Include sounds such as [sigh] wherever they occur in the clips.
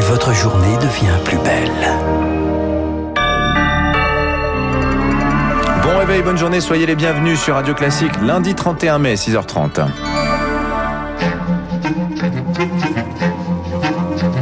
et votre journée devient plus belle. Bon réveil, bonne journée, soyez les bienvenus sur Radio Classique lundi 31 mai 6h30.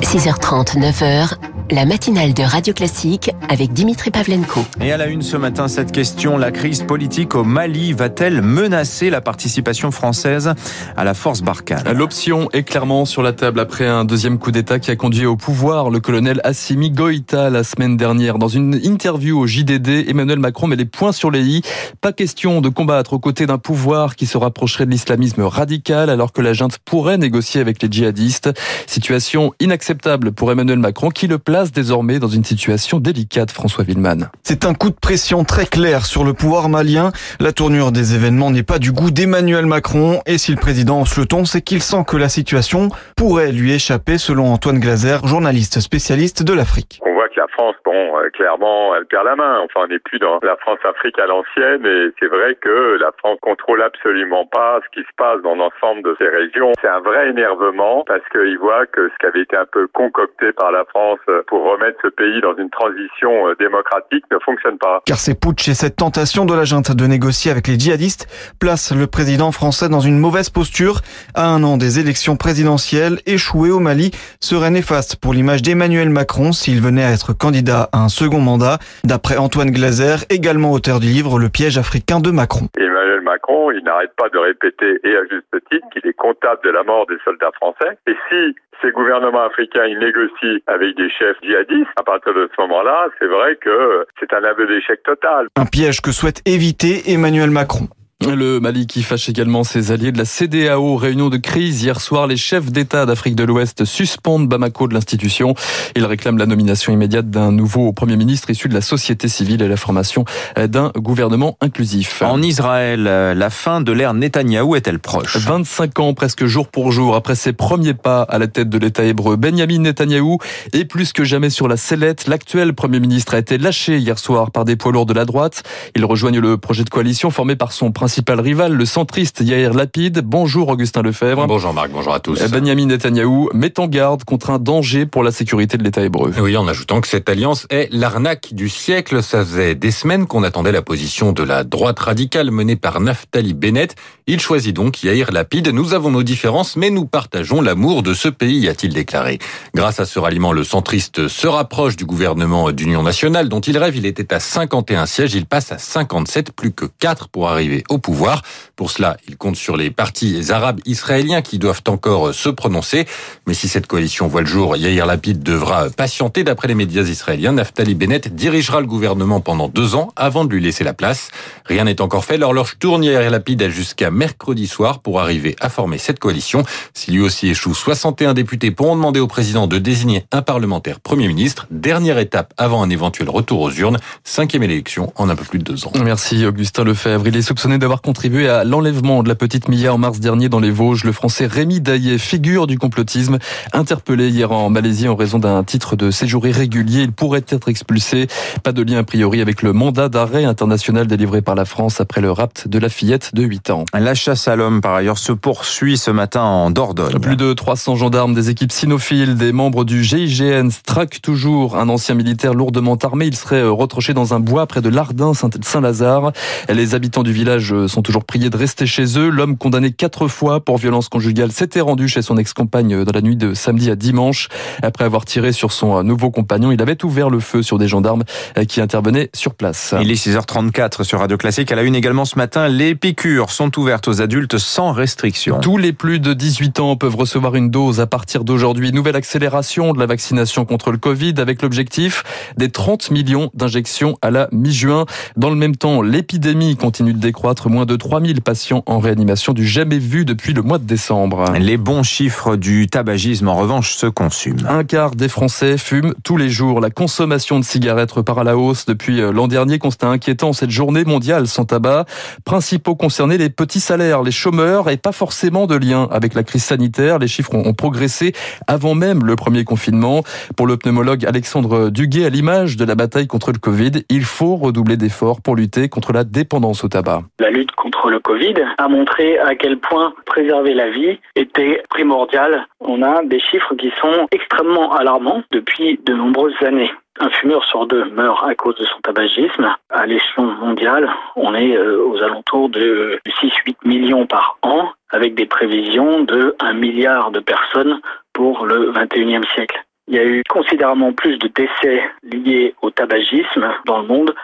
6h30, 9h, la matinale de Radio Classique avec Dimitri Pavlenko. Et à la une ce matin, cette question, la crise politique au Mali va-t-elle menacer la participation française à la force Barkhane L'option est clairement sur la table après un deuxième coup d'État qui a conduit au pouvoir le colonel Assimi Goïta la semaine dernière. Dans une interview au JDD, Emmanuel Macron met les points sur les i. Pas question de combattre aux côtés d'un pouvoir qui se rapprocherait de l'islamisme radical alors que la junte pourrait négocier avec les djihadistes. Situation inacceptable pour Emmanuel Macron qui le place désormais dans une situation délicate, François Villeman. C'est un coup de pression très clair sur le pouvoir malien. La tournure des événements n'est pas du goût d'Emmanuel Macron et si le président hausse le ton, c'est qu'il sent que la situation pourrait lui échapper selon Antoine Glaser, journaliste spécialiste de l'Afrique la France, bon, euh, clairement, elle perd la main. Enfin, on n'est plus dans la France-Afrique à l'ancienne et c'est vrai que la France contrôle absolument pas ce qui se passe dans l'ensemble de ces régions. C'est un vrai énervement parce qu'il voit que ce qui avait été un peu concocté par la France pour remettre ce pays dans une transition euh, démocratique ne fonctionne pas. Car ces putsch et cette tentation de la junte de négocier avec les djihadistes placent le président français dans une mauvaise posture. À un an des élections présidentielles, échouées au Mali serait néfaste pour l'image d'Emmanuel Macron s'il venait à être candidat à un second mandat, d'après Antoine Glaser, également auteur du livre Le piège africain de Macron. Emmanuel Macron, il n'arrête pas de répéter, et à juste titre, qu'il est comptable de la mort des soldats français. Et si ces gouvernements africains, ils négocient avec des chefs djihadistes, à partir de ce moment-là, c'est vrai que c'est un aveu d'échec total. Un piège que souhaite éviter Emmanuel Macron. Le Mali qui fâche également ses alliés de la CDAO. Réunion de crise hier soir. Les chefs d'État d'Afrique de l'Ouest suspendent Bamako de l'institution. Ils réclament la nomination immédiate d'un nouveau Premier ministre issu de la société civile et la formation d'un gouvernement inclusif. En Israël, la fin de l'ère Netanyahou est-elle proche? 25 ans presque jour pour jour après ses premiers pas à la tête de l'État hébreu. Benjamin Netanyahou est plus que jamais sur la sellette. L'actuel Premier ministre a été lâché hier soir par des poids lourds de la droite. Il rejoignent le projet de coalition formé par son principal principal rival, le centriste Yair Lapide. Bonjour Augustin Lefebvre. Bonjour Marc, bonjour à tous. Benjamin Netanyahou met en garde contre un danger pour la sécurité de l'État hébreu. Oui, en ajoutant que cette alliance est l'arnaque du siècle. Ça faisait des semaines qu'on attendait la position de la droite radicale menée par Naftali Bennett. Il choisit donc Yair Lapide. Nous avons nos différences, mais nous partageons l'amour de ce pays, a-t-il déclaré. Grâce à ce ralliement, le centriste se rapproche du gouvernement d'union nationale dont il rêve. Il était à 51 sièges, il passe à 57, plus que 4 pour arriver au pouvoir. Pour cela, il compte sur les partis arabes israéliens qui doivent encore se prononcer. Mais si cette coalition voit le jour, Yair Lapid devra patienter. D'après les médias israéliens, Naftali Bennett dirigera le gouvernement pendant deux ans avant de lui laisser la place. Rien n'est encore fait. L'horloge tourne. Yair Lapid jusqu'à mercredi soir pour arriver à former cette coalition. Si lui aussi échoue, 61 députés pourront demander au président de désigner un parlementaire Premier ministre. Dernière étape avant un éventuel retour aux urnes. Cinquième élection en un peu plus de deux ans. Merci Augustin Lefebvre. Il est soupçonné d'avoir contribué à l'enlèvement de la petite Mia en mars dernier dans les Vosges. Le français Rémi Daillet, figure du complotisme, interpellé hier en Malaisie en raison d'un titre de séjour irrégulier. Il pourrait être expulsé. Pas de lien a priori avec le mandat d'arrêt international délivré par la France après le rapt de la fillette de 8 ans. La chasse à l'homme, par ailleurs, se poursuit ce matin en Dordogne. Plus de 300 gendarmes, des équipes cynophiles, des membres du GIGN traquent toujours un ancien militaire lourdement armé. Il serait retranché dans un bois près de Lardin, Saint-Lazare. Les habitants du village sont toujours priés de rester chez eux. L'homme condamné quatre fois pour violence conjugale s'était rendu chez son ex-compagne dans la nuit de samedi à dimanche. Après avoir tiré sur son nouveau compagnon, il avait ouvert le feu sur des gendarmes qui intervenaient sur place. Il est 6h34 sur Radio Classique. À la une également ce matin, les piqûres sont ouvertes aux adultes sans restriction. Tous les plus de 18 ans peuvent recevoir une dose à partir d'aujourd'hui. Nouvelle accélération de la vaccination contre le Covid avec l'objectif des 30 millions d'injections à la mi-juin. Dans le même temps, l'épidémie continue de décroître. Moins de 3000 patients en réanimation du jamais vu depuis le mois de décembre. Les bons chiffres du tabagisme, en revanche, se consument. Un quart des Français fument tous les jours. La consommation de cigarettes repart à la hausse depuis euh, l'an dernier. Constat inquiétant cette journée mondiale sans tabac. Principaux concernés, les petits salaires, les chômeurs et pas forcément de lien avec la crise sanitaire. Les chiffres ont progressé avant même le premier confinement. Pour le pneumologue Alexandre Duguet, à l'image de la bataille contre le Covid, il faut redoubler d'efforts pour lutter contre la dépendance au tabac. La la lutte contre le Covid a montré à quel point préserver la vie était primordial. On a des chiffres qui sont extrêmement alarmants depuis de nombreuses années. Un fumeur sur deux meurt à cause de son tabagisme. À l'échelon mondial, on est euh, aux alentours de 6-8 millions par an, avec des prévisions de 1 milliard de personnes pour le 21e siècle. Il y a eu considérablement plus de décès liés au tabagisme dans le monde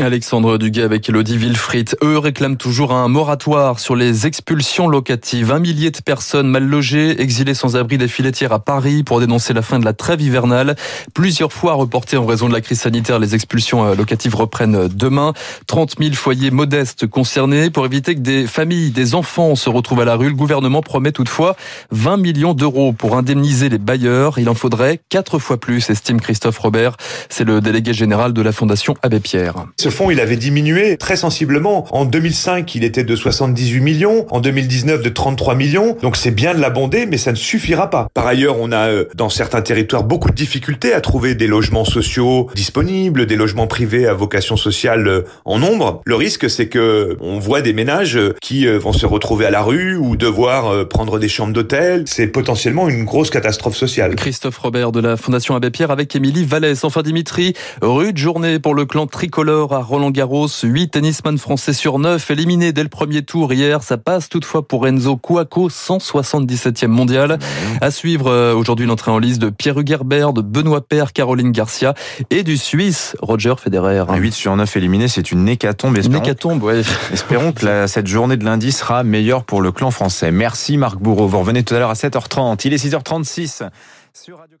Alexandre Duguay avec Elodie Wilfried. Eux réclament toujours un moratoire sur les expulsions locatives. Un millier de personnes mal logées, exilées sans abri des filettières à Paris pour dénoncer la fin de la trêve hivernale. Plusieurs fois reportées en raison de la crise sanitaire, les expulsions euh, locatives reprennent demain. 30 000 foyers modestes concernés. Pour éviter que des familles, des enfants se retrouvent à la rue, le gouvernement promet toutefois 20 millions d'euros pour indemniser les bailleurs. Il en faudrait quatre fois plus, estime Christophe Robert. C'est le délégué général de la Fondation Abbé Pierre. Ce fonds, il avait diminué très sensiblement. En 2005, il était de 78 millions. En 2019, de 33 millions. Donc c'est bien de l'abonder, mais ça ne suffira pas. Par ailleurs, on a euh, dans certains territoires beaucoup de difficultés à trouver des logements sociaux disponibles, des logements privés à vocation sociale euh, en nombre. Le risque, c'est que on voit des ménages euh, qui vont se retrouver à la rue ou devoir prendre des chambres d'hôtel. C'est potentiellement une grosse catastrophe sociale. Christophe Robert de la Fondation Abbé Pierre avec Émilie Vallès. Enfin, Dimitri, rue journée pour le clan tricolore à Roland Garros. 8 tennisman français sur 9 éliminés dès le premier tour hier. Ça passe toutefois pour Enzo Kouako, 177e mondial. À suivre euh, aujourd'hui l'entrée en liste de Pierre Hugerbert, de Benoît Paire, Caroline Garcia et du Suisse Roger Federer. 8 sur 9 éliminés, c'est une hécatombe. Espérons, une hécatombe, ouais. [laughs] Espérons que cette journée de lundi sera meilleure pour le clan français. Merci Marc Bourreau. Vous revenez tout à l'heure à 7h30. Il est 6h36 sur Radio